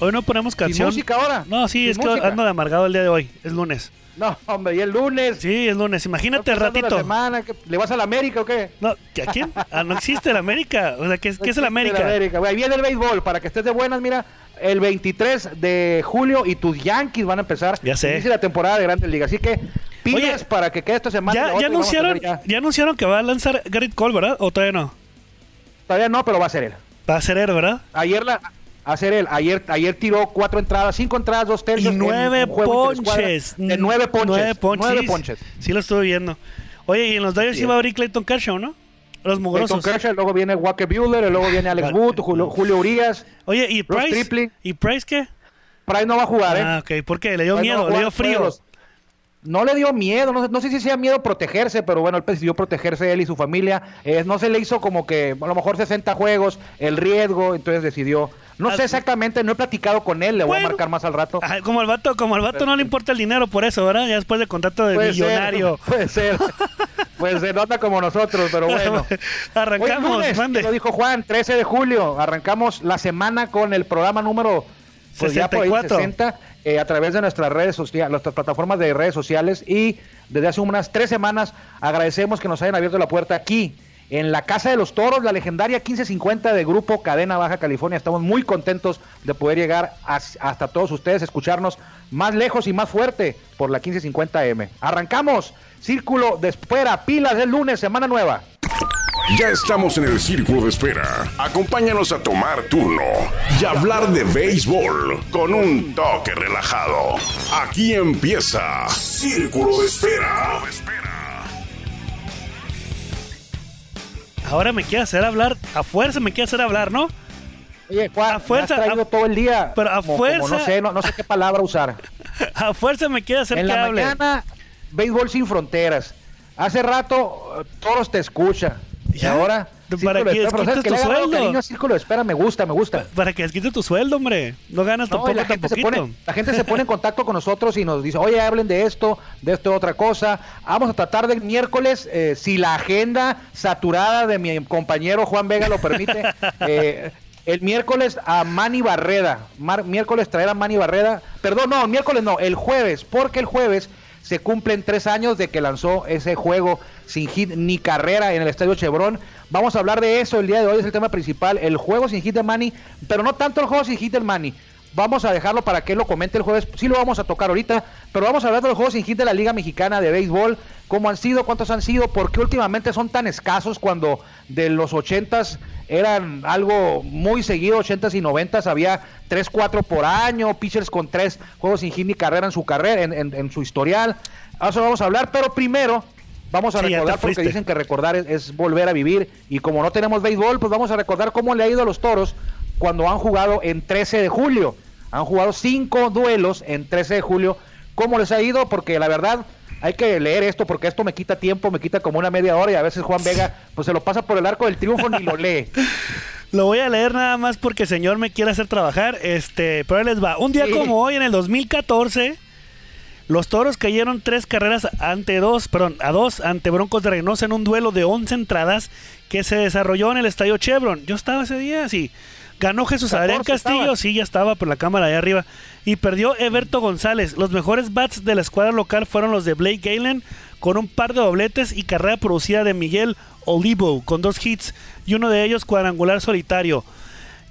Hoy no ponemos canción. música ahora? No, sí, ¿Sin es que ando de amargado el día de hoy. Es lunes. No, hombre, y el lunes. Sí, es lunes. Imagínate ¿Estás pasando la ratito. semana? ¿Qué- ¿Le vas a la América o qué? No, ¿que ¿a quién? Ah, no existe el América. O sea, ¿qué, es- qué es el El América? América. Ahí viene el béisbol, para que estés de buenas, mira, el 23 de julio y tus Yankees van a empezar. Ya sé. Inicia la temporada de Grandes Ligas, así que Oye, para que quede esta semana. la Ya, ya anunciaron, tener ya. anunciaron que va a lanzar Garrett Cole, ¿verdad? ¿O todavía no? Todavía no, pero va a ser él. Va a ser él, ¿verdad? Ayer la... A ser él. Ayer, ayer tiró cuatro entradas, cinco entradas, dos Y tercios. en nueve ponches. De nueve ponches. Nueve ponches. Nueve Sí, ponches. Sí, lo estuve viendo. Oye, y en los Dodgers iba a abrir Clayton Kershaw, ¿no? Los Clayton mugrosos. Kershaw, luego viene Walker Buehler, y luego viene Alex. Wood, Julio, Julio Urias. Oye, ¿y Price? ¿Y Price qué? Price no va a jugar, ¿eh? Ah, ok. ¿Por qué? ¿Le dio Price miedo? ¿Le dio frío? los- No le dio miedo, no, sé- no sé si sea miedo protegerse, pero bueno, él decidió protegerse él y su familia. Eh, no se le hizo como que a lo mejor 60 juegos, el riesgo, entonces decidió. No Ah, sé exactamente, no he platicado con él, le voy a marcar más al rato. Ajá, como al vato, como al vato no le importa el dinero por eso, ¿verdad? Ya después de contrato de Puede millonario. ser, puede ser. Pues se nota como nosotros, pero bueno. Arrancamos, Hoy lunes, mande. Lo dijo Juan, 13 de julio. Arrancamos la semana con el programa número pues ya por ahí 64. 60 eh, a través de nuestras redes sociales, nuestras plataformas de redes sociales y desde hace unas tres semanas agradecemos que nos hayan abierto la puerta aquí en la Casa de los Toros, la legendaria 1550 de Grupo Cadena Baja California. Estamos muy contentos de poder llegar as- hasta todos ustedes, escucharnos más lejos y más fuerte por la 1550M. Arrancamos, Círculo de Espera, pilas del lunes, semana nueva. Ya estamos en el círculo de espera. Acompáñanos a tomar turno y hablar de béisbol con un toque relajado. Aquí empieza Círculo de Espera. Ahora me quiere hacer hablar, a fuerza me quiere hacer hablar, ¿no? Oye, Juan, A fuerza, me has traído a- todo el día. pero a como- como fuerza- no sé, no, no sé qué palabra usar. A fuerza me quiere hacer en que la hable. mañana, béisbol sin fronteras. Hace rato, eh, Toros te escucha. Y ahora, para que Espera, pero desquites sabes que le tu sueldo. cariño Círculo de Espera, me gusta, me gusta. Para que desquite tu sueldo, hombre. No ganas No, tampoco la, tan gente se poquito. pone, la gente se pone en contacto con nosotros y nos dice, oye, hablen de esto, de esto, otra cosa. Vamos a tratar del miércoles, eh, si la agenda saturada de mi compañero Juan Vega lo permite, eh, el miércoles a Manny Barreda. Mar- miércoles traer a Manny Barreda. Perdón, no, el miércoles no, el jueves, porque el jueves se cumplen tres años de que lanzó ese juego sin hit ni carrera en el Estadio Chevron. Vamos a hablar de eso el día de hoy, es el tema principal, el juego sin hit de Manny, pero no tanto el juego sin hit del Manny. Vamos a dejarlo para que él lo comente el jueves. Sí lo vamos a tocar ahorita, pero vamos a hablar de los juegos sin hit de la Liga Mexicana de Béisbol. ¿Cómo han sido? ¿Cuántos han sido? ¿Por qué últimamente son tan escasos cuando de los ochentas eran algo muy seguido, ochentas y noventas? Había tres, cuatro por año, pitchers con tres juegos sin hit ni carrera en su carrera, en, en- en su historial. Eso vamos a hablar, pero primero vamos a Sí, recordar porque dicen que recordar es, es volver a vivir y como no tenemos béisbol, pues vamos a recordar cómo le ha ido a los toros cuando han jugado en 13 de julio. Han jugado cinco duelos en 13 de julio. ¿Cómo les ha ido? Porque la verdad hay que leer esto porque esto me quita tiempo, me quita como una media hora y a veces Juan Vega pues se lo pasa por el arco del triunfo ni lo lee. Lo voy a leer nada más porque el señor me quiere hacer trabajar. Este, pero ahí les va. Un día Sí. como hoy, en el 2014, los toros cayeron tres carreras ante dos, perdón, a dos ante Broncos de Reynosa en un duelo de 11 entradas que se desarrolló en el estadio Chevron. Yo estaba ese día, sí. Ganó Jesús 14 Adrián Castillo, estaba. sí, ya estaba por la cámara ahí arriba. Y perdió Eberto González. Los mejores bats de la escuadra local fueron los de Blake Galen, con un par de dobletes y carrera producida de Miguel Olivo, con dos hits y uno de ellos cuadrangular solitario.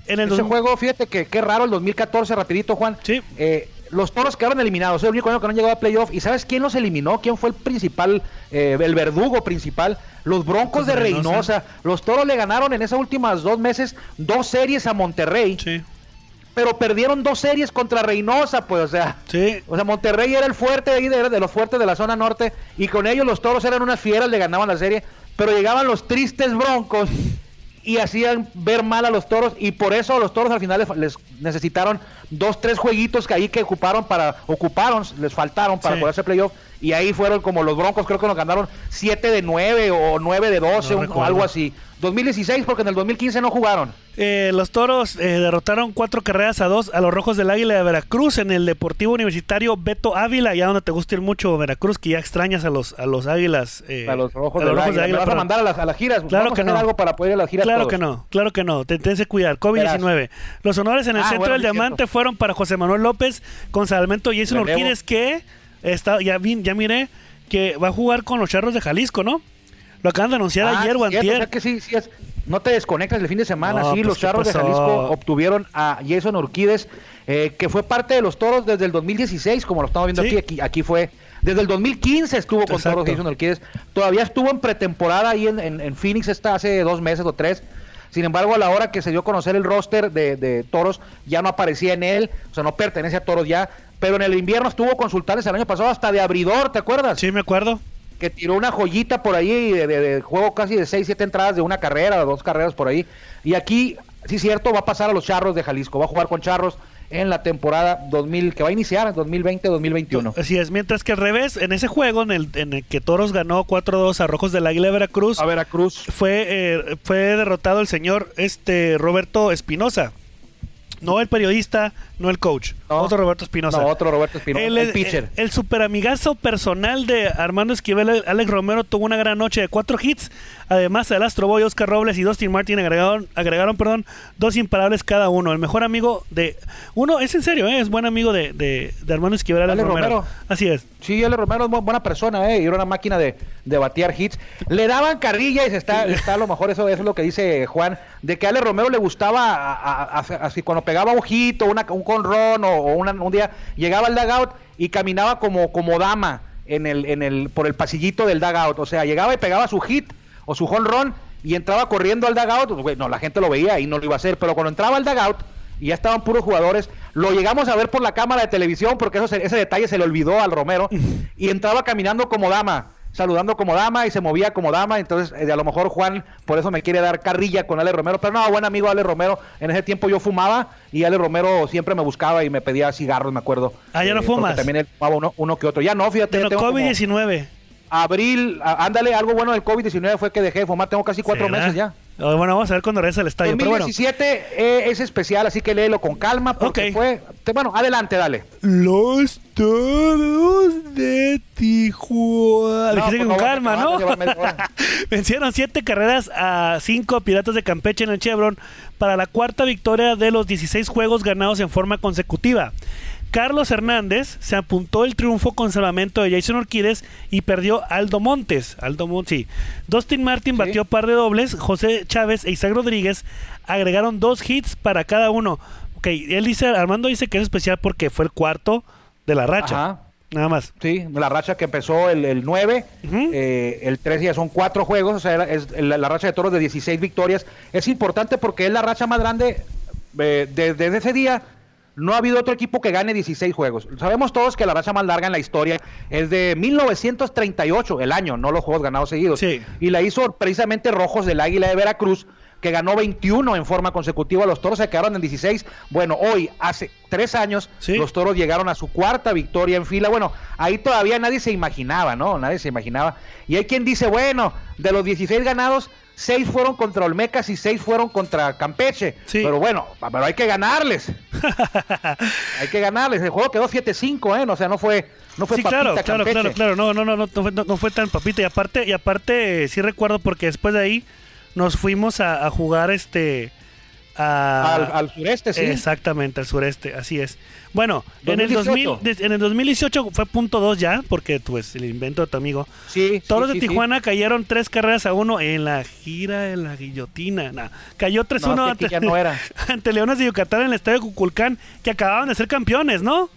En el Ese dos- juego, fíjate que qué raro el 2014, rapidito Juan. Sí. Eh, los toros quedaron eliminados, es el único año que no han llegado a playoff. ¿Y sabes quién los eliminó? ¿Quién fue el principal, eh, el verdugo principal? Los Broncos de Reynosa. Reynosa. Los toros le ganaron en esas últimas dos meses dos series a Monterrey, Sí, pero perdieron dos series contra Reynosa, pues, o sea. sí. O sea, Monterrey era el fuerte de ahí, de, de los fuertes de la zona norte, y con ellos los toros eran unas fieras, le ganaban la serie, pero llegaban los tristes broncos y hacían ver mal a los toros, y por eso los toros al final les, les necesitaron dos, tres jueguitos que ahí que ocuparon para, ocuparon, les faltaron para Sí. poder hacer playoff, y ahí fueron como los broncos, creo que nos ganaron 7 de 9 o 9 de 12, No o algo así. 2016 porque en el 2015 no jugaron. Eh, los toros eh, derrotaron cuatro carreras a dos a los rojos del Águila de Veracruz en el Deportivo Universitario Beto Ávila, ya donde te gusta ir mucho Veracruz, que ya extrañas a los a los águilas. Eh, a los rojos, del Águila. ¿Me vas a mandar a las, a las giras? Claro que no. algo para poder ir a las giras Claro que no, claro que no. Tense cuidar. COVID-19. Los honores en el ah, centro del diamante fueron para José Manuel López con Salmento Jason Urquídez, que está, ya, ya miré que va a jugar con los charros de Jalisco, ¿no? Lo acaban de anunciar ah, ayer o antier. que sí, sí es. No te desconectas el fin de semana. sí, pues, los Charros de Jalisco obtuvieron a Jason Urquides, eh, que fue parte de los Toros desde el 2016, como lo estamos viendo aquí, aquí. fue. Desde el 2015 estuvo con Toros Jason Urquides. Todavía estuvo en pretemporada ahí en, Phoenix está hace dos meses o tres. Sin embargo, a la hora que se dio a conocer el roster de, de, Toros, ya no aparecía en él, o sea, no pertenece a Toros ya. Pero en el invierno estuvo con Sultanes el año pasado hasta de abridor, ¿te acuerdas? Sí, me acuerdo que tiró una joyita por ahí de, juego casi de 6, 7 entradas de una carrera, de dos carreras por ahí. Y aquí, sí cierto, va a pasar a los Charros de Jalisco, va a jugar con Charros en la temporada 2000 que va a iniciar en 2020-2021. Así es, mientras que al revés, en ese juego en el, en el que Toros ganó 4-2 a Rojos del Águila de Veracruz, a Veracruz. Fue, eh, fue derrotado el señor este Roberto Espinosa. No el periodista, no el coach. Otro Roberto Espinosa. No, otro Roberto Espinosa. El, pitcher. El, super amigazo personal de Armando Esquivel, Alex Romero, tuvo una gran noche de cuatro hits. Además, el Astro Boy, Oscar Robles y Dustin Martin agregaron, agregaron perdón, dos imparables cada uno. El mejor amigo de. Uno, es en serio, ¿eh? es buen amigo de, de, Armando Esquivel, Alex, Romero. Así es. Sí, Alex Romero es buena persona, ¿eh? y era una máquina de, de batear hits. Le daban carrilla y se está, está a lo mejor, eso, es lo que dice Juan, de que a Alex Romero le gustaba así cuando pegaba ojito, una, un conrón o, un día llegaba al dugout y caminaba como, como dama en el, en el, por el pasillito del dugout. O sea, llegaba y pegaba su hit o su honrón y entraba corriendo al dugout. Pues, no, la gente lo veía y no lo iba a hacer, pero cuando entraba al dugout y ya estaban puros jugadores, lo llegamos a ver por la cámara de televisión porque eso, ese detalle se le olvidó al Romero y entraba caminando como dama saludando como dama y se movía como dama. Entonces, eh, a lo mejor Juan por eso me quiere dar carrilla con Ale Romero. Pero no, buen amigo Ale Romero. En ese tiempo yo fumaba y Ale Romero siempre me buscaba y me pedía cigarros, me acuerdo. Ah, ya no eh, fumas. También él fumaba uno, uno, que otro. Ya no, fíjate. Pero COVID-19. Abril, ándale, algo bueno del COVID-19 fue que dejé de fumar. Tengo casi cuatro meses ya. Oh, bueno, vamos a ver cuando regresa el estadio. 2017 pero bueno. Eh, es especial, así que léelo con calma porque fue... bueno, adelante, dale. Los toros de Tijuana. No, con calma, ¿no? Vencieron siete carreras a cinco Piratas de Campeche en el Chevron para la cuarta victoria de los 16 juegos ganados en forma consecutiva. Carlos Hernández se apuntó el triunfo con salvamento de Jason Orquídez y perdió Aldo Montes. Aldo Montes, sí. Dustin Martin batió par de dobles. José Chávez e Isaac Rodríguez agregaron dos hits para cada uno. Ok, él dice, Armando dice que es especial porque fue el cuarto de la racha. Nada más. Sí, la racha que empezó el, el 9, eh, el 13 ya son cuatro juegos, o sea, es la, racha de toros de 16 victorias. Es importante porque es la racha más grande eh, desde ese día no ha habido otro equipo que gane 16 juegos. Sabemos todos que la racha más larga en la historia es de 1938, el año, no los juegos ganados seguidos. Y la hizo precisamente Rojos del Águila de Veracruz, que ganó 21 en forma consecutiva. Los toros se quedaron en 16. Bueno, hoy, hace tres años, los toros llegaron a su cuarta victoria en fila. Bueno, ahí todavía nadie se imaginaba, ¿no? Nadie se imaginaba. Y hay quien dice, bueno, de los 16 ganados, seis fueron contra Olmecas y seis fueron contra Campeche. Pero bueno, pero hay que ganarles. hay que ganarles. El juego quedó 7-5, ¿eh? O sea, no fue, no fue sí, claro, claro, claro, claro. No, no, no, no, fue, no, fue tan papita. Y aparte, y aparte, sí recuerdo porque después de ahí nos fuimos a, a jugar este al, sureste, sí. Exactamente, al sureste, así es. Bueno, en el, 2000, en el 2018 fue punto 2 ya, porque pues el invento de tu amigo. Sí. Todos de Tijuana cayeron tres carreras a uno en la gira de la guillotina. cayó 3-1 ante, Leones de Yucatán en el estadio Cuculcán, que acababan de ser campeones, ¿no?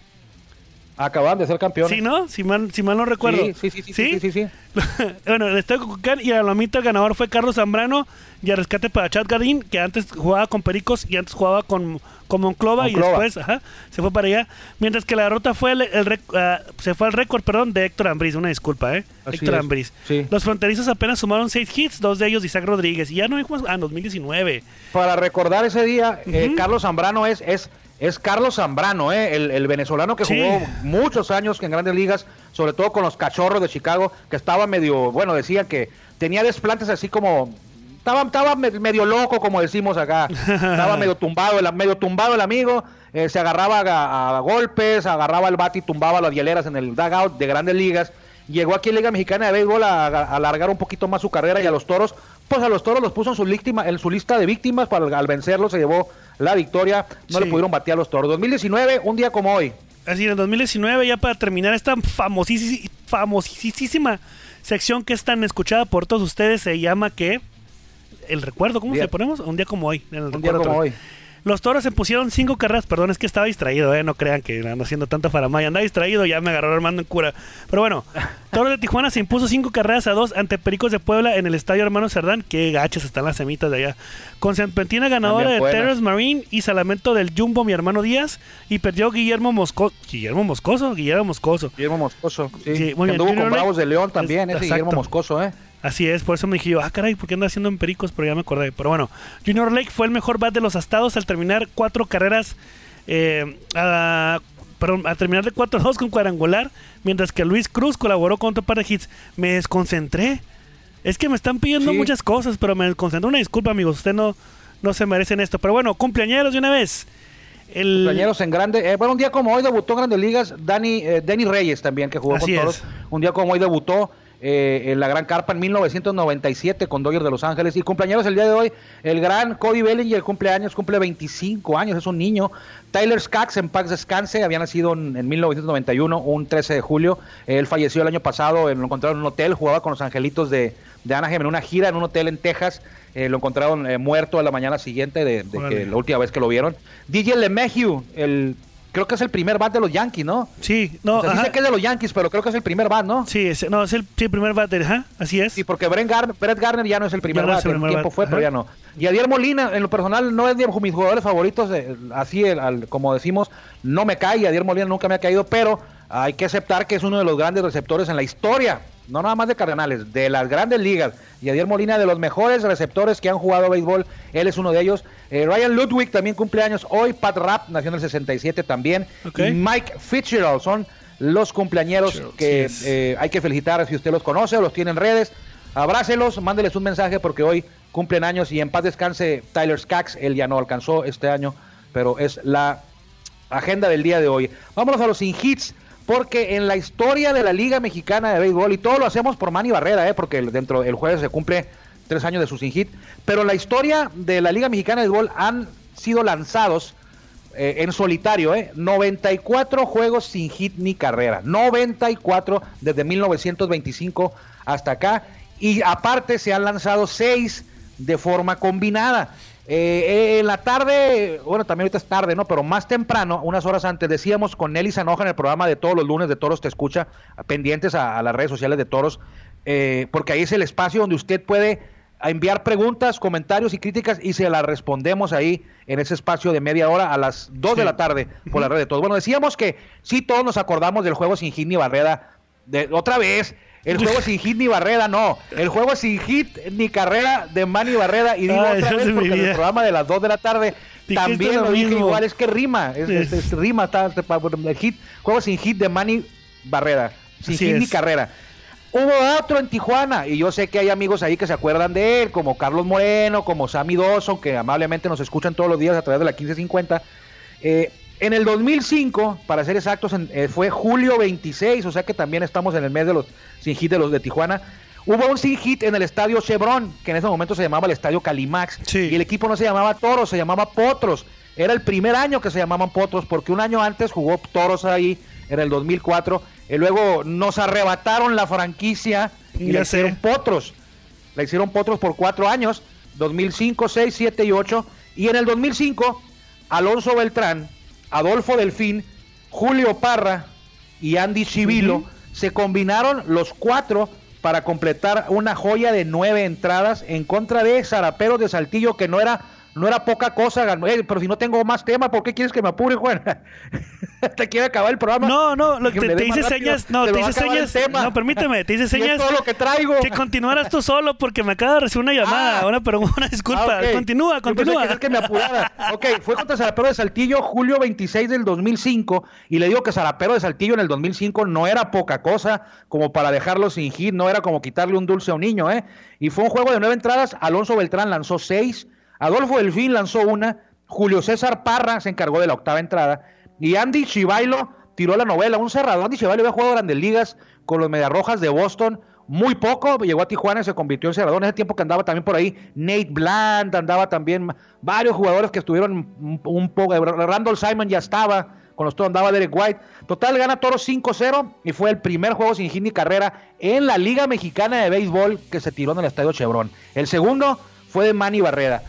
Acaban de ser campeones. Sí, ¿no? Si mal, si mal no recuerdo. Sí, sí, sí. Sí, sí, sí. bueno, el Estadio Cuculcán y a la lomita el ganador fue Carlos Zambrano y a rescate para Chad Gadín, que antes jugaba con Pericos y antes jugaba con, con Monclova, y después ajá, se fue para allá. Mientras que la derrota fue el, ah, se fue al récord, perdón, de Héctor Ambriz. Una disculpa, ¿eh? Héctor Ambriz. Los fronterizos apenas sumaron seis hits, dos de ellos Isaac Rodríguez. Y ya no hay más. Ah, 2019. Para recordar ese día, eh, Carlos Zambrano es, es es Carlos Zambrano, ¿eh? el, venezolano que jugó muchos años en grandes ligas, sobre todo con los cachorros de Chicago, que estaba medio, bueno, decía que tenía desplantes así como estaba, estaba medio loco, como decimos acá. Estaba medio tumbado, el, medio tumbado el amigo. Eh, se agarraba a, golpes, agarraba el bate y tumbaba las hieleras en el dugout de grandes ligas. Llegó aquí en Liga Mexicana de Béisbol a, alargar un poquito más su carrera y a los toros, pues a los toros los puso en su, en su lista de víctimas. Para, al vencerlos se llevó la victoria. No le pudieron batear a los toros. 2019, un día como hoy. Así, en 2019, ya para terminar esta famosísima, famosísima sección que es tan escuchada por todos ustedes, se llama que el recuerdo, ¿cómo se ponemos? Un día como hoy. un día como hoy. Los toros se pusieron cinco carreras, perdón, es que estaba distraído, ¿eh? no crean que ando haciendo tanta faramaya, andaba distraído, ya me agarró Armando en cura. Pero bueno, Toros de Tijuana se impuso cinco carreras a dos ante Pericos de Puebla en el estadio Hermano Cerdán, que gachas están las semitas de allá. Con serpentina ganadora de Terrence Marine y Salamento del Jumbo, mi hermano Díaz, y perdió Guillermo Moscoso. Guillermo Moscoso, Guillermo Moscoso. Guillermo Moscoso, sí. muy bien. con Bravos de León también, ese Guillermo Moscoso, ¿eh? Así es, por eso me dije yo, ah, caray, ¿por qué anda haciendo en pericos? Pero ya me acordé. Pero bueno, Junior Lake fue el mejor bat de los astados al terminar cuatro carreras, eh, a, perdón, a terminar de 4-2 con cuadrangular, mientras que Luis Cruz colaboró con otro par de hits. Me desconcentré. Es que me están pidiendo muchas cosas, pero me desconcentré. Una disculpa, amigos, usted no, no se merecen esto. Pero bueno, cumpleañeros de una vez. El... Cumpleaños en grande. Eh, bueno, un día como hoy debutó en Grandes Ligas Dani, eh, Danny Reyes también, que jugó con todos. Un día como hoy debutó eh, en la Gran Carpa en 1997 con Dodgers de Los Ángeles. Y cumpleaños el día de hoy, el gran Cody Bellinger, cumpleaños, cumple 25 años, es un niño. Tyler Skaggs, en Pax Descanse, había nacido en, 1991, un 13 de julio. Él falleció el año pasado, lo encontraron en un hotel, jugaba con los Angelitos de, de Anaheim en una gira en un hotel en Texas. Eh, lo encontraron eh, muerto a la mañana siguiente de, que la última vez que lo vieron. DJ LeMahieu, el creo que es el primer bat de los Yankees, ¿no? Sí, no. O dice que es de los Yankees, pero creo que es el primer bat, ¿no? Sí, es, no, es el, primer bat, ajá, así es. Sí, porque Brett Garner, Brett Garner ya no es el primer bat, el, tiempo fue, pero ya no. Y Adiel Molina, en lo personal, no es de mis jugadores favoritos, así como decimos, no me cae, Adiel Molina nunca me ha caído, pero hay que aceptar que es uno de los grandes receptores en la historia no nada más de Cardenales, de las grandes ligas. Y Adiel Molina, de los mejores receptores que han jugado béisbol, él es uno de ellos. Eh, Ryan Ludwig también cumple años hoy. Pat Rapp nació en el 67 también. Y Mike Fitzgerald son los cumpleañeros que eh, hay que felicitar si usted los conoce o los tiene en redes. Abrácelos, mándeles un mensaje porque hoy cumplen años y en paz descanse Tyler Skaggs. Él ya no alcanzó este año, pero es la agenda del día de hoy. Vámonos a los sin hits porque en la historia de la Liga Mexicana de Béisbol, y todo lo hacemos por Manny Barrera, ¿eh? porque dentro del jueves se cumple tres años de su sin hit, pero la historia de la Liga Mexicana de Béisbol han sido lanzados eh, en solitario, ¿eh? 94 juegos sin hit ni carrera, 94 desde 1925 hasta acá, y aparte se han lanzado seis de forma combinada. Eh, en la tarde, bueno, también ahorita es tarde, ¿no? Pero más temprano, unas horas antes, decíamos con Nelly Sanoja en el programa de todos los lunes de Toros Te Escucha, pendientes a, las redes sociales de Toros, eh, porque ahí es el espacio donde usted puede enviar preguntas, comentarios y críticas y se las respondemos ahí en ese espacio de media hora a las 2 de la tarde por la red de todos. Bueno, decíamos que sí todos nos acordamos del juego sin Ginny Barrera, de, otra vez, el juego sin hit ni barrera, no. El juego sin hit ni carrera de Manny Barrera. Y digo otra vez porque en el programa de las 2 de la tarde también lo dije igual. Es que rima. Es, rima. Está, el hit, juego sin hit de Manny Barrera. Sin hit ni carrera. Hubo otro en Tijuana y yo sé que hay amigos ahí que se acuerdan de él, como Carlos Moreno, como Sammy Dawson, que amablemente nos escuchan todos los días a través de la 1550. Eh, en el 2005, para ser exactos, eh, fue julio 26, o sea que también estamos en el mes de los sin hit de los de Tijuana. Hubo un sin hit en el estadio Chevron, que en ese momento se llamaba el estadio Calimax, y el equipo no se llamaba Toros, se llamaba Potros. Era el primer año que se llamaban Potros, porque un año antes jugó Toros ahí, en el 2004, y luego nos arrebataron la franquicia y le hicieron Potros. Le hicieron Potros por cuatro años, 2005, 6, 7 y 8, y en el 2005, Alonso Beltrán Adolfo Delfín, Julio Parra y Andy Chivilo se combinaron los cuatro para completar una joya de nueve entradas en contra de Zaraperos de Saltillo, que no era, no era poca cosa. pero si no tengo más tema, ¿por qué quieres que me apure, Juan? te quiere acabar el programa. No, no, lo, te, te hice rápido, señas, no, te a hice señas, no, permíteme, te hice señas todo lo que traigo. que continuaras tú solo porque me acaba de recibir una llamada, Ah. una, pregunta, una disculpa, Ah, ok. continúa, continúa. que me apurara. Ok, fue contra Zarapero de Saltillo julio 26 del 2005 y le digo que Zarapero de Saltillo en el 2005 no era poca cosa como para dejarlo sin hit, no era como quitarle un dulce a un niño, ¿eh? Y fue un juego de nueve entradas, Alonso Beltrán lanzó seis, Adolfo Delfín lanzó una, Julio César Parra se encargó de la octava entrada y Andy Chivailo tiró la novela, un cerrado. Andy Chivailo había jugado grandes ligas con los Mediarrojas de Boston, muy poco, llegó a Tijuana y se convirtió en cerrador. En ese tiempo que andaba también por ahí Nate Bland, andaba también varios jugadores que estuvieron un, poco. Randall Simon ya estaba, con los toros andaba Derek White. Total, gana Toros 5-0 y fue el primer juego sin hit ni carrera en la Liga Mexicana de Béisbol que se tiró en el Estadio Chevron. El segundo fue de Manny Barrera.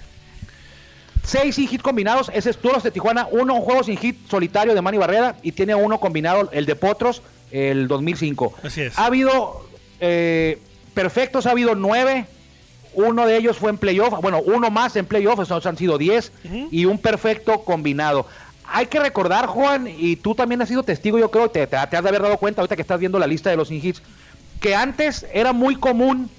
Seis sin hit combinados, ese es Toros de Tijuana, uno un juego sin hit solitario de Manny Barrera y tiene uno combinado, el de Potros, el 2005. Así es. Ha habido eh, perfectos, ha habido nueve, uno de ellos fue en playoff, bueno, uno más en playoff, esos han sido diez, y un perfecto combinado. Hay que recordar, Juan, y tú también has sido testigo, yo creo, te, te- te has de haber dado cuenta ahorita que estás viendo la lista de los sin hits, que antes era muy común,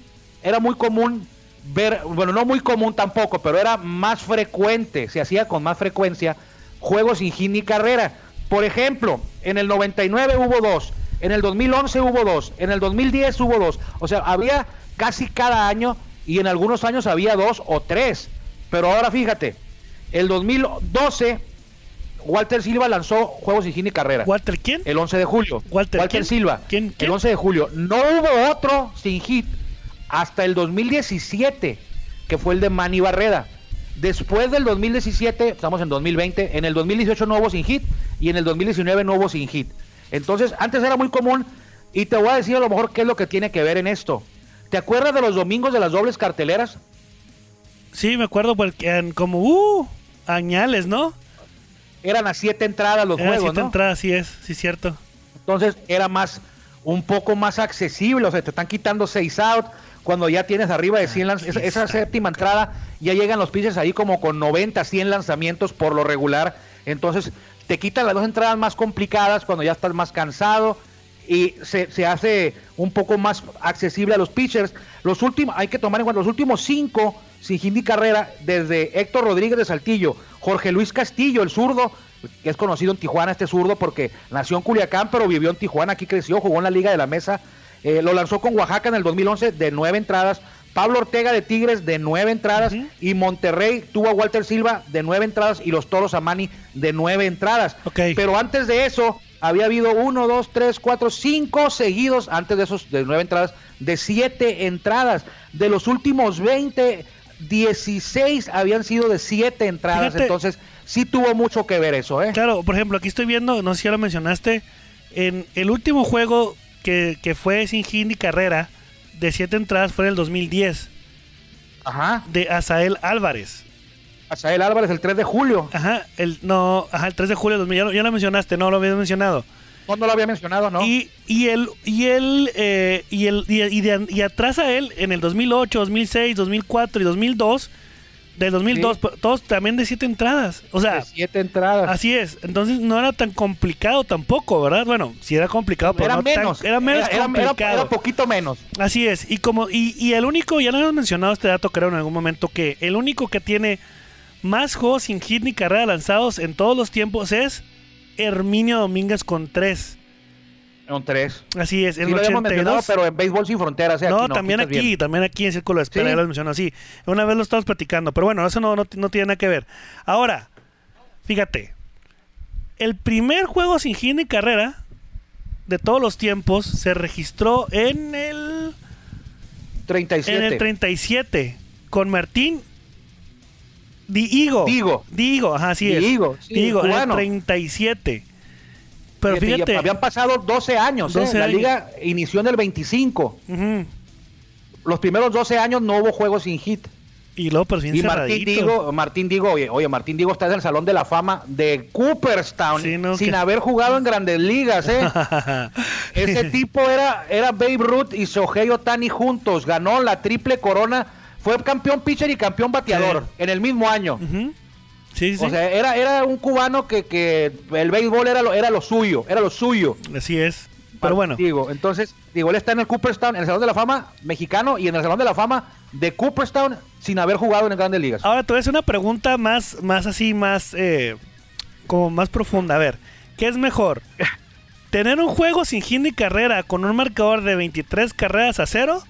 era muy común ver, bueno, no muy común tampoco, pero era más frecuente, se hacía con más frecuencia juegos sin hit ni carrera. Por ejemplo, en el 99 hubo dos, en el 2011 hubo dos, en el 2010 hubo dos. O sea, había casi cada año y en algunos años había dos o tres. Pero ahora fíjate, el 2012 Walter Silva lanzó juegos sin hit ni carrera. Walter, ¿quién? El 11 de julio. Walter, ¿quién? Silva. ¿Quién? ¿Quién? El 11 de julio. No hubo otro sin hit hasta el 2017, que fue el de Manny Barreda. Después del 2017, estamos en 2020, en el 2018 no hubo sin hit y en el 2019 no hubo sin hit. Entonces, antes era muy común y te voy a decir a lo mejor qué es lo que tiene que ver en esto. ¿Te acuerdas de los domingos de las dobles carteleras? Sí, me acuerdo porque como, uh, añales, ¿no? Eran a siete entradas los Eran juegos, siete ¿no? entradas, sí es, sí cierto. Entonces era más, un poco más accesible, o sea, te están quitando seis out cuando ya tienes arriba de 100 lanzamientos. Esa, esa séptima entrada ya llegan los pitchers ahí como con 90, 100 lanzamientos por lo regular. Entonces te quitan las dos entradas más complicadas cuando ya estás más cansado y se, se hace un poco más accesible a los pitchers. Los últimos, hay que tomar en cuenta, los últimos cinco sin hit ni carrera, desde Héctor Rodríguez de Saltillo, Jorge Luis Castillo, el zurdo, que es conocido en Tijuana, este zurdo, porque nació en Culiacán, pero vivió en Tijuana, aquí creció, jugó en la Liga de la Mesa, eh, lo lanzó con Oaxaca en el 2011 de nueve entradas, Pablo Ortega de Tigres de nueve entradas y Monterrey tuvo a Walter Silva de nueve entradas y los Toros a Mani de nueve entradas. Ok. Pero antes de eso había habido uno, dos, tres, cuatro, cinco seguidos antes de esos de nueve entradas de siete entradas. De los últimos 20, 16 habían sido de siete entradas. Fíjate. Entonces sí tuvo mucho que ver eso, ¿eh? Claro, por ejemplo, aquí estoy viendo, no sé si ya lo mencionaste, en el último juego que, que fue sin hit ni carrera de siete entradas fue en el 2010 Ajá. de Asael Álvarez. Asael Álvarez el 3 de julio. Ajá, el no, ajá, el 3 de julio de 2000, ya lo, ya lo mencionaste, no lo habías mencionado. No, no lo había mencionado, ¿no? Y, y él, y él, eh, y, el, y, y de- y atrás a él, en el 2008, 2006, 2004 y 2002, del 2002, Sí. pues, todos también de siete entradas. O sea, De siete entradas. así es. Entonces no era tan complicado tampoco, ¿verdad? Bueno, sí era complicado, pero era no tan- menos. era menos era, era- complicado. era poquito menos. Así es, y como y, y el único, ya lo hemos mencionado este dato creo en algún momento, que el único que tiene más juegos sin hit ni carrera lanzados en todos los tiempos es Herminio Domínguez con tres. Un 3. Así es, Sí en lo el mencionado, 82. pero en Béisbol Sin Fronteras. no, Aquí también aquí, bien. también aquí en Círculo de Espera, Sí. ya lo mencionó así. Una vez lo estamos platicando, pero bueno, eso no, no, no tiene nada que ver. Ahora, fíjate, el primer juego sin hit ni carrera de todos los tiempos se registró en el 37. En el 37, con Martín Diego. Digo. Digo, ajá, así es. Diego, sí, Digo, en el cubano. 37. Pero Fíjate, fíjate. ya habían pasado 12 años. ¿eh? 12 La años. liga inició en el 25. Ujú. Los primeros 12 años no hubo juegos sin hit. Y luego, Y Martín. Digo, Martín Digo, oye, oye, Martín Digo está en el Salón de la Fama de Cooperstown Sí, no, sin que- haber jugado en grandes ligas, ¿eh? Ese tipo era, era Babe Ruth y Shohei Otani juntos. Ganó la triple corona. Fue campeón pitcher y campeón bateador Sí. en el mismo año. Sí, sí. O sea, era, era un cubano que, que el béisbol era lo, era lo suyo, era lo suyo. Así es. Pero bueno. Digo, entonces, digo, él está en el Cooperstown, en el Salón de la Fama mexicano y en el Salón de la Fama de Cooperstown sin haber jugado en grandes ligas. Ahora te voy a hacer una pregunta más, más así, más, eh, como más profunda. A ver, ¿qué es mejor? ¿Tener un juego sin hit ni carrera con un marcador de 23 carreras a cero?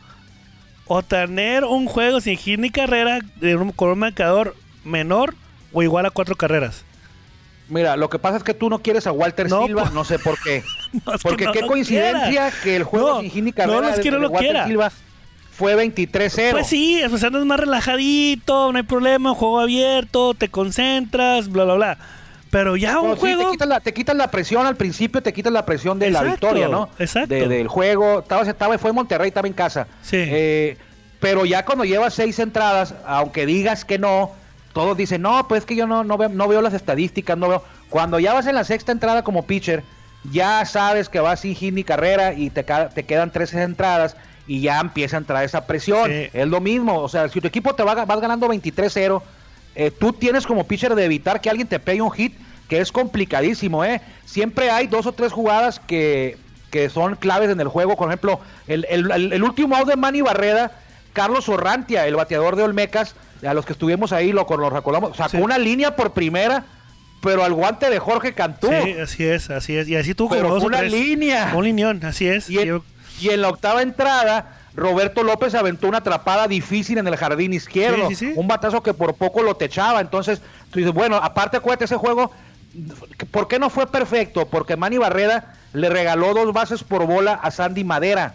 ¿O tener un juego sin hit ni carrera de un- con un marcador menor o igual a cuatro carreras? Mira, lo que pasa es que tú no quieres a Walter No, Silva, no sé por qué. No, es que Porque no qué coincidencia quiera. que el juego sin hit ni no, carrera no es que de lo Walter quiera. Silva fue 23-0. Pues sí, pues andas más relajadito, no hay problema, juego abierto, te concentras, bla, bla, bla. Pero ya un sí, juego... te, quitas la, te quitas la presión al principio, te quitas la presión de la victoria, ¿no? exacto. De- del juego. Estaba, estaba, fue en Monterrey, estaba en casa. Sí. Eh, pero ya cuando llevas seis entradas, aunque digas que no, todos dicen, no, pues es que yo no, no, veo, no veo las estadísticas, no veo. Cuando ya vas en la sexta entrada como pitcher, ya sabes que vas sin hit ni carrera y te, te quedan tres entradas y ya empieza a entrar esa presión. Sí. Es lo mismo, o sea, si tu equipo te va, vas ganando 23-0, eh, tú tienes como pitcher de evitar que alguien te pegue un hit, que es complicadísimo, ¿eh? Siempre hay dos o tres jugadas que, que son claves en el juego. Por ejemplo, el, el- el- el último out de Manny Barreda, Carlos Orrantia, el bateador de Olmecas, a los que estuvimos ahí, lo, lo recordamos, sacó Sí. una línea por primera, pero al guante de Jorge Cantú. Sí, así es, así es. Y así tú Pero una tres. línea. Un linión, así es. Y en, Yo- y en la octava entrada, Roberto López aventó una atrapada difícil en el jardín izquierdo. Sí, sí, sí. Un batazo que por poco lo techaba. Entonces, tú dices, bueno, aparte, acuérdate, ese juego, ¿por qué no fue perfecto? Porque Manny Barreda le regaló dos bases por bola a Sandy Madera.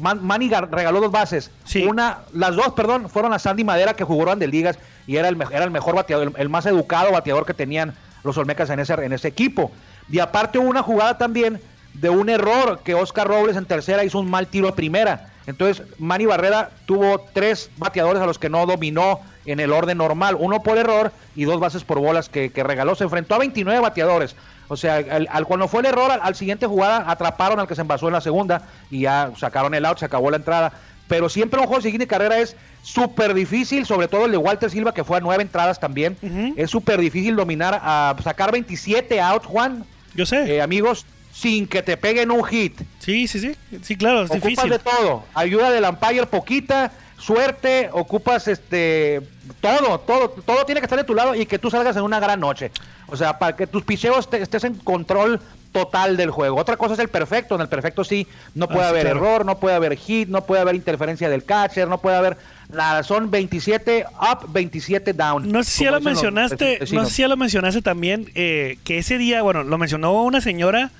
Man- Manny regaló dos bases. Sí. Una, las dos, perdón, fueron a Sandy Madera que jugó Grandes Ligas y era el, era el mejor bateador, el, el más educado bateador que tenían los Olmecas en ese, en ese equipo. Y aparte hubo una jugada también de un error que Oscar Robles en tercera hizo un mal tiro a primera. Entonces Manny Barrera tuvo tres bateadores a los que no dominó en el orden normal, uno por error y dos bases por bolas que, que regaló. Se enfrentó a 29 bateadores. O sea, al, al- cuando fue el error, al, al siguiente jugada atraparon al que se envasó en la segunda y ya sacaron el out, se acabó la entrada. Pero siempre un juego de siguiente carrera es súper difícil, sobre todo el de Walter Silva, que fue a nueve entradas también. Es súper difícil dominar, a sacar 27 outs, Juan, Yo sé. eh, amigos, sin que te peguen un hit. sí, sí, sí. Sí, claro, es Ocupas difícil. de todo. Ayuda del umpire poquita, suerte, ocupas este todo, todo, todo tiene que estar de tu lado y que tú salgas en una gran noche. O sea, para que tus picheos te- estés en control total del juego. Otra cosa es el perfecto. En el perfecto sí, no puede Ah, haber claro. error, no puede haber hit, no puede haber interferencia del catcher, no puede haber nada. Son 27 up, 27 down. No sé si ya lo los mencionaste, no sé si ya lo mencionaste también, eh, que ese día, bueno, lo mencionó una señora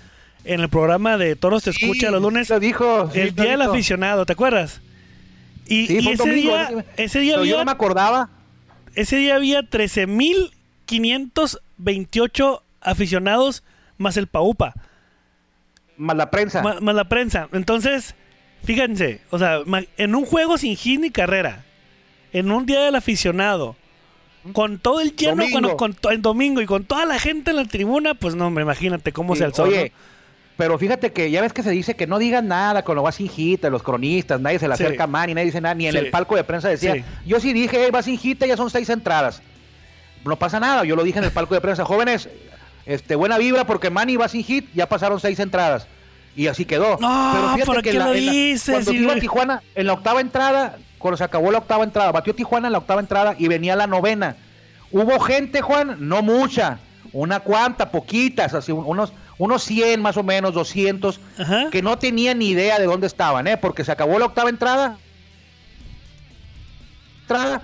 en el programa de Toros Te Sí, Escucha los lunes, Lo dijo. el día del aficionado, ¿te acuerdas? Y, Sí, ese, domingo, día, ¿no? ese día Pero yo no había, me acordaba. ese día había 13.528 aficionados más el Paupa, Más la prensa. más, más la prensa. Entonces, fíjense, o sea, en un juego sin hit ni carrera, en un día del aficionado, con todo el lleno, Domingo. con el domingo y con toda la gente en la tribuna, pues no, me imagínate cómo Sí, se alzó. Oye, ¿no? Pero fíjate que ya ves que se dice que no digan nada cuando va sin hit, los cronistas, nadie se le Sí. acerca a Manny, nadie dice nada, ni en Sí. el palco de prensa decía, Sí. yo sí dije, "Hey, va sin hit, ya son seis entradas. No pasa nada, yo lo dije en el palco de prensa, jóvenes, este, buena vibra porque Manny va sin hit, ya pasaron seis entradas. Y así quedó. No, ¿por qué en lo en dices? cuando iba a. Tijuana, en la octava entrada, cuando se acabó la octava entrada, batió Tijuana en la octava entrada y venía la novena. Hubo gente, Juan, no mucha, una cuanta, poquitas, así un- unos, unos 100 más o menos, 200, Ajá. que no tenían ni idea de dónde estaban, ¿eh? Porque se acabó la octava entrada. entrada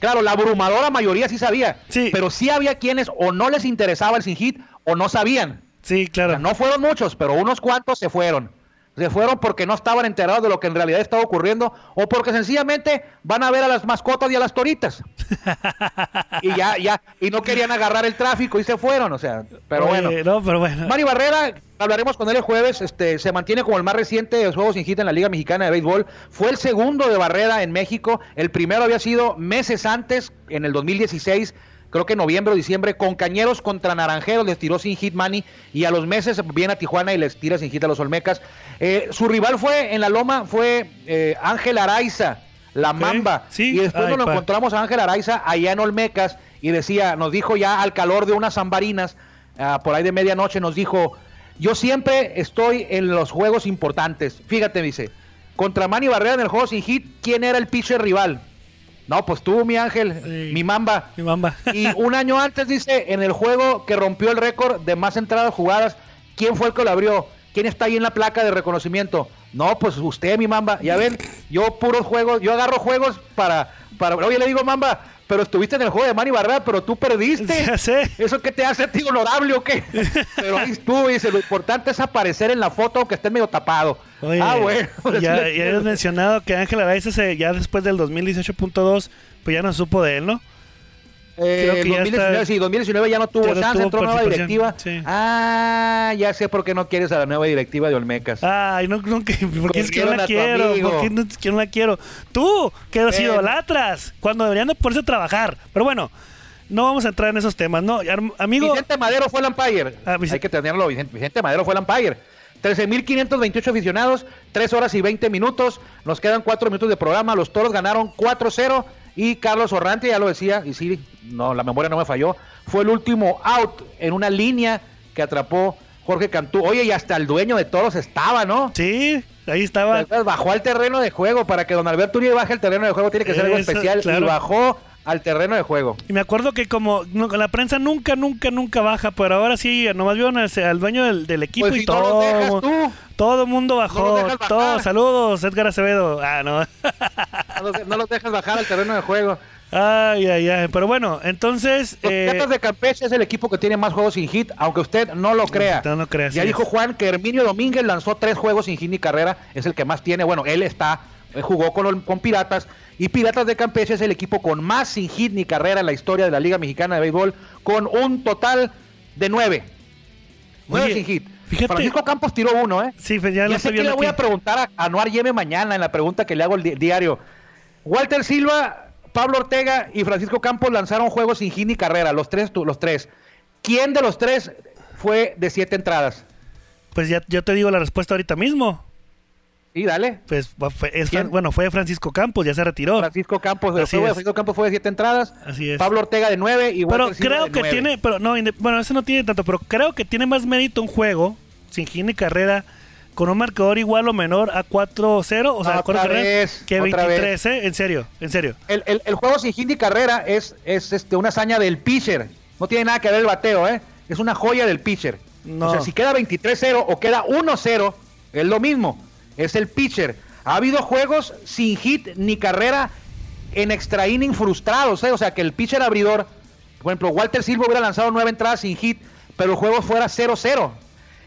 Claro, la abrumadora mayoría sí sabía, Sí. pero sí había quienes o no les interesaba el sin hit o no sabían. Sí, O claro. sea, no fueron muchos, pero unos cuantos se fueron. Se fueron porque no estaban enterados de lo que en realidad estaba ocurriendo o porque sencillamente van a ver a las mascotas y a las toritas. y ya, ya, y no querían agarrar el tráfico y se fueron, o sea, pero Oye, bueno. No, pero bueno. Mari Barrera, hablaremos con él el jueves, este, se mantiene como el más reciente de los juegos sin hit en la Liga Mexicana de Béisbol. Fue el segundo de Barrera en México. El primero había sido meses antes, en el 2016, creo que noviembre o diciembre, con Cañeros contra Naranjeros, les tiró sin hit Manny, y a los meses viene a Tijuana y les tira sin hit a los Olmecas. Eh, su rival fue, en la Loma, fue eh, Ángel Araiza, la Mamba. sí. Y después Ay, nos lo encontramos a Ángel Araiza allá en Olmecas y decía, nos dijo ya al calor de unas zambarinas, ah, por ahí de medianoche, nos dijo, yo siempre estoy en los juegos importantes. Fíjate, dice, contra Manny Barrera en el juego sin hit, ¿quién era el pitcher rival? No, pues tú, mi Ángel, Sí. mi Mamba. Mi mamba. Y un año antes, dice, en el juego que rompió el récord de más entradas jugadas, ¿quién fue el que lo abrió? ¿Quién está ahí en la placa de reconocimiento? No, pues usted, mi Mamba. Ya ven, yo puros juegos, yo agarro juegos para, para... Oye, le digo, Mamba, pero estuviste en el juego de Manny Barrera, pero tú perdiste. Ya sé. ¿Eso qué te hace a ti honorable o qué? Pero ahí estuvo, dice, lo importante es aparecer en la foto aunque esté medio tapado. Oye, ah, bueno. ya, ya habías mencionado que Ángel Araiza se- ya después del 2018.2, pues ya no supo de él, ¿no? Eh, Creo que ya 2019, está- sí, 2019 ya no tuvo ya no chance, entró nueva directiva. sí. Ah, ya sé por qué no quieres a la nueva directiva de Olmecas. Ay, no, no, que, porque es que no la quiero, porque no, que no la quiero. Tú, que los Eh. idolatras, cuando deberían de ponerse a trabajar. Pero bueno, no vamos a entrar en esos temas, ¿no? Amigo, Vicente Madero fue el umpire. Ah, Vicen- Hay que tenerlo, Vicente, Vicente Madero fue el umpire. 13.528 aficionados, 3 horas y 20 minutos. Nos quedan 4 minutos de programa. Los toros ganaron 4-0. Y Carlos Orrante, ya lo decía, y sí, no, la memoria no me falló. Fue el último out en una línea que atrapó Jorge Cantú. Oye, y hasta el dueño de toros estaba, ¿no? sí, ahí estaba. Bajó al terreno de juego. Para que don Alberto Uribe baje al terreno de juego, tiene que ser algo Eso, especial. claro. Y bajó al terreno de juego. Y me acuerdo que como no, la prensa nunca, nunca, nunca baja, pero ahora sí, nomás vieron al, al dueño del, del equipo Pues y si todo. los dejas tú. Todo el mundo bajó. No todo, saludos, Edgar Acevedo. Ah, no. No los, no los dejas bajar al terreno de juego. Ay, ay, ay. Pero bueno, entonces. Los eh, Piratas de Campeche es el equipo que tiene más juegos sin hit, aunque usted no lo crea. Usted no crea, ya dijo es. Juan que Herminio Domínguez lanzó tres juegos sin hit ni carrera, es el que más tiene. Bueno, él está, él jugó con, con Piratas y Piratas de Campeche es el equipo con más sin hit ni carrera en la historia de la Liga Mexicana de Béisbol, con un total de nueve. Nueve Oye, sin hit. fíjate- Francisco Campos tiró uno, ¿eh? Sí, pues ya lo estoy sé que le voy a preguntar a Anuar Yeme mañana en la pregunta que le hago el di- diario. Walter Silva, Pablo Ortega y Francisco Campos lanzaron juegos sin hit ni carrera, los tres, los tres. ¿Quién de los tres fue de siete entradas? Pues ya yo te digo la respuesta ahorita mismo. Sí, dale. Pues fue- es bueno, fue Francisco Campos, ya se retiró. Francisco Campos, el Así juego de. Francisco Campos fue de siete entradas. Así es. Pablo Ortega de nueve y Pero Walter creo de que nueve. tiene, pero no, bueno, eso no tiene tanto, pero creo que tiene más mérito un juego sin ni carrera con un marcador igual o menor a 4-0, o sea, Otra vez, que otra 23, ¿eh? En serio, en serio. El, el- el juego sin hit ni carrera es, es este, una hazaña del pitcher. No tiene nada que ver el bateo, ¿eh? Es una joya del pitcher. No. O sea, si queda 23-0 o queda 1-0, es lo mismo. Es el pitcher. Ha habido juegos sin hit ni carrera en extra inning frustrados, ¿eh? O sea, que el pitcher abridor, por ejemplo, Walter Silva hubiera lanzado nueve entradas sin hit, pero el juego fuera 0-0.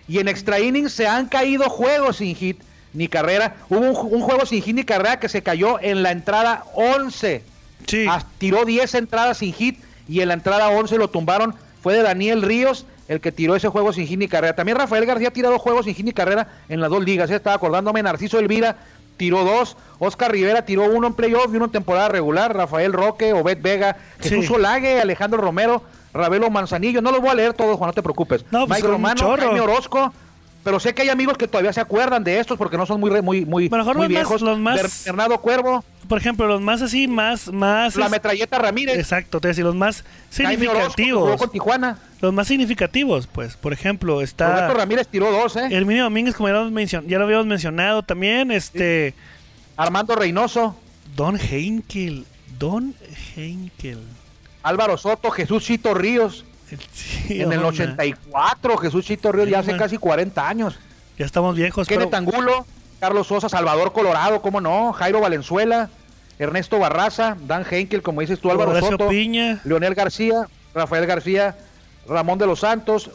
Y en extra innings se han caído juegos sin hit ni carrera. Hubo un juego sin hit ni carrera que se cayó en la entrada 11. Sí. Ah, tiró 10 entradas sin hit y en la entrada 11 lo tumbaron. Fue de Daniel Ríos el que tiró ese juego sin hit ni carrera. También Rafael García ha tirado juegos sin hit ni carrera en las dos ligas. Ya estaba acordándome, Narciso Elvira tiró dos, Oscar Rivera tiró uno en playoff y uno en temporada regular, Rafael Roque, Obed Vega, Jesús Sí. Solague, Alejandro Romero, Ravelo Manzanillo. No los voy a leer todos, Juan, no te preocupes. No, pues Mike Romano. Jaime Orozco. Pero sé que hay amigos que todavía se acuerdan de estos porque no son muy muy muy, Bueno, muy los más- viejos. los más- Ber- Bernardo Cuervo, Por ejemplo, los más así, más, más. la es- metralleta Ramírez, Exacto, te voy a decir, los más Orozco, significativos. con Tijuana. Los más significativos, pues, por ejemplo, Roberto está Ramírez tiró dos, ¿eh? Herminio Domínguez, como ya lo, mencion- ya lo habíamos mencionado también, este, Armando Reynoso, Don Heinkel, Don Heinkel. Álvaro Soto, Jesús Chito Ríos. Sí, en el onda. 84, Jesús Chito Ríos, ya hace casi 40 años. Ya estamos viejos, pero Kenneth Angulo, Carlos Sosa, Salvador Colorado, cómo no, Jairo Valenzuela, Ernesto Barraza, Dan Henkel, como dices tú, Álvaro Horacio Soto, Piña. Leonel García, Rafael García, Ramón de los Santos,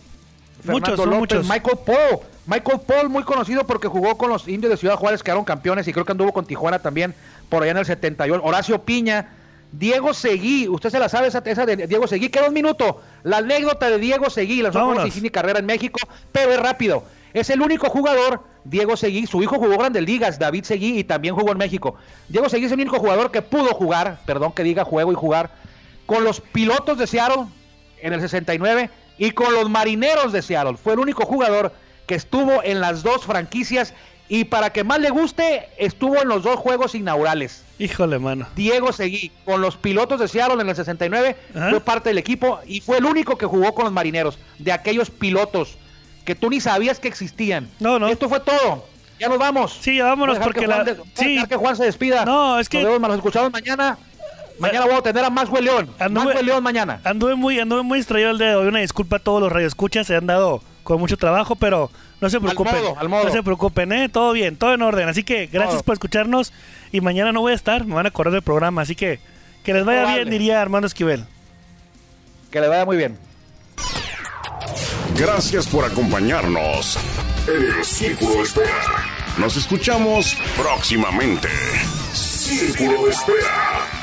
Fernando Muchos, López, muchos. Michael Paul. Michael Paul, muy conocido porque jugó con los indios de Ciudad Juárez, quedaron campeones y creo que anduvo con Tijuana también por allá en el 78. Horacio Piña, Diego Seguí, usted se la sabe esa, esa de Diego Seguí, queda un minuto. La anécdota de Diego Seguí, la Vámonos. sin carrera en México, pero es rápido. Es el único jugador, Diego Seguí, su hijo jugó Grandes Ligas, David Seguí, y también jugó en México. Diego Seguí es el único jugador que pudo jugar, perdón que diga juego y jugar, con los pilotos de Seattle en el 69 y con los marineros de Seattle. Fue el único jugador que estuvo en las dos franquicias Y para que más le guste, estuvo en los dos juegos inaugurales. Híjole, mano. Diego Seguí, con los pilotos de Seattle en el 69, Ajá. fue parte del equipo y fue el único que jugó con los marineros, de aquellos pilotos que tú ni sabías que existían. No, no. Esto fue todo. Ya nos vamos. Sí, ya vámonos, porque que Juan la- de- sí. que Juan se despida. No, es que- Nos, vemos, nos escuchamos mañana. Mañana voy a tener a Más León. Anduve- Más León mañana. Anduve muy, anduve muy distraído el día de hoy. Una disculpa a todos los radioescuchas. Se han dado con mucho trabajo, pero no se preocupen. modo, al modo. No se preocupen, ¿eh? Todo bien, todo en orden. Así que gracias por escucharnos. Y mañana no voy a estar, me van a correr el programa. Así que que les vaya bien, diría Armando Esquivel. Que le vaya muy bien. Gracias por acompañarnos en el Círculo de Espera. Nos escuchamos próximamente. Círculo de Espera.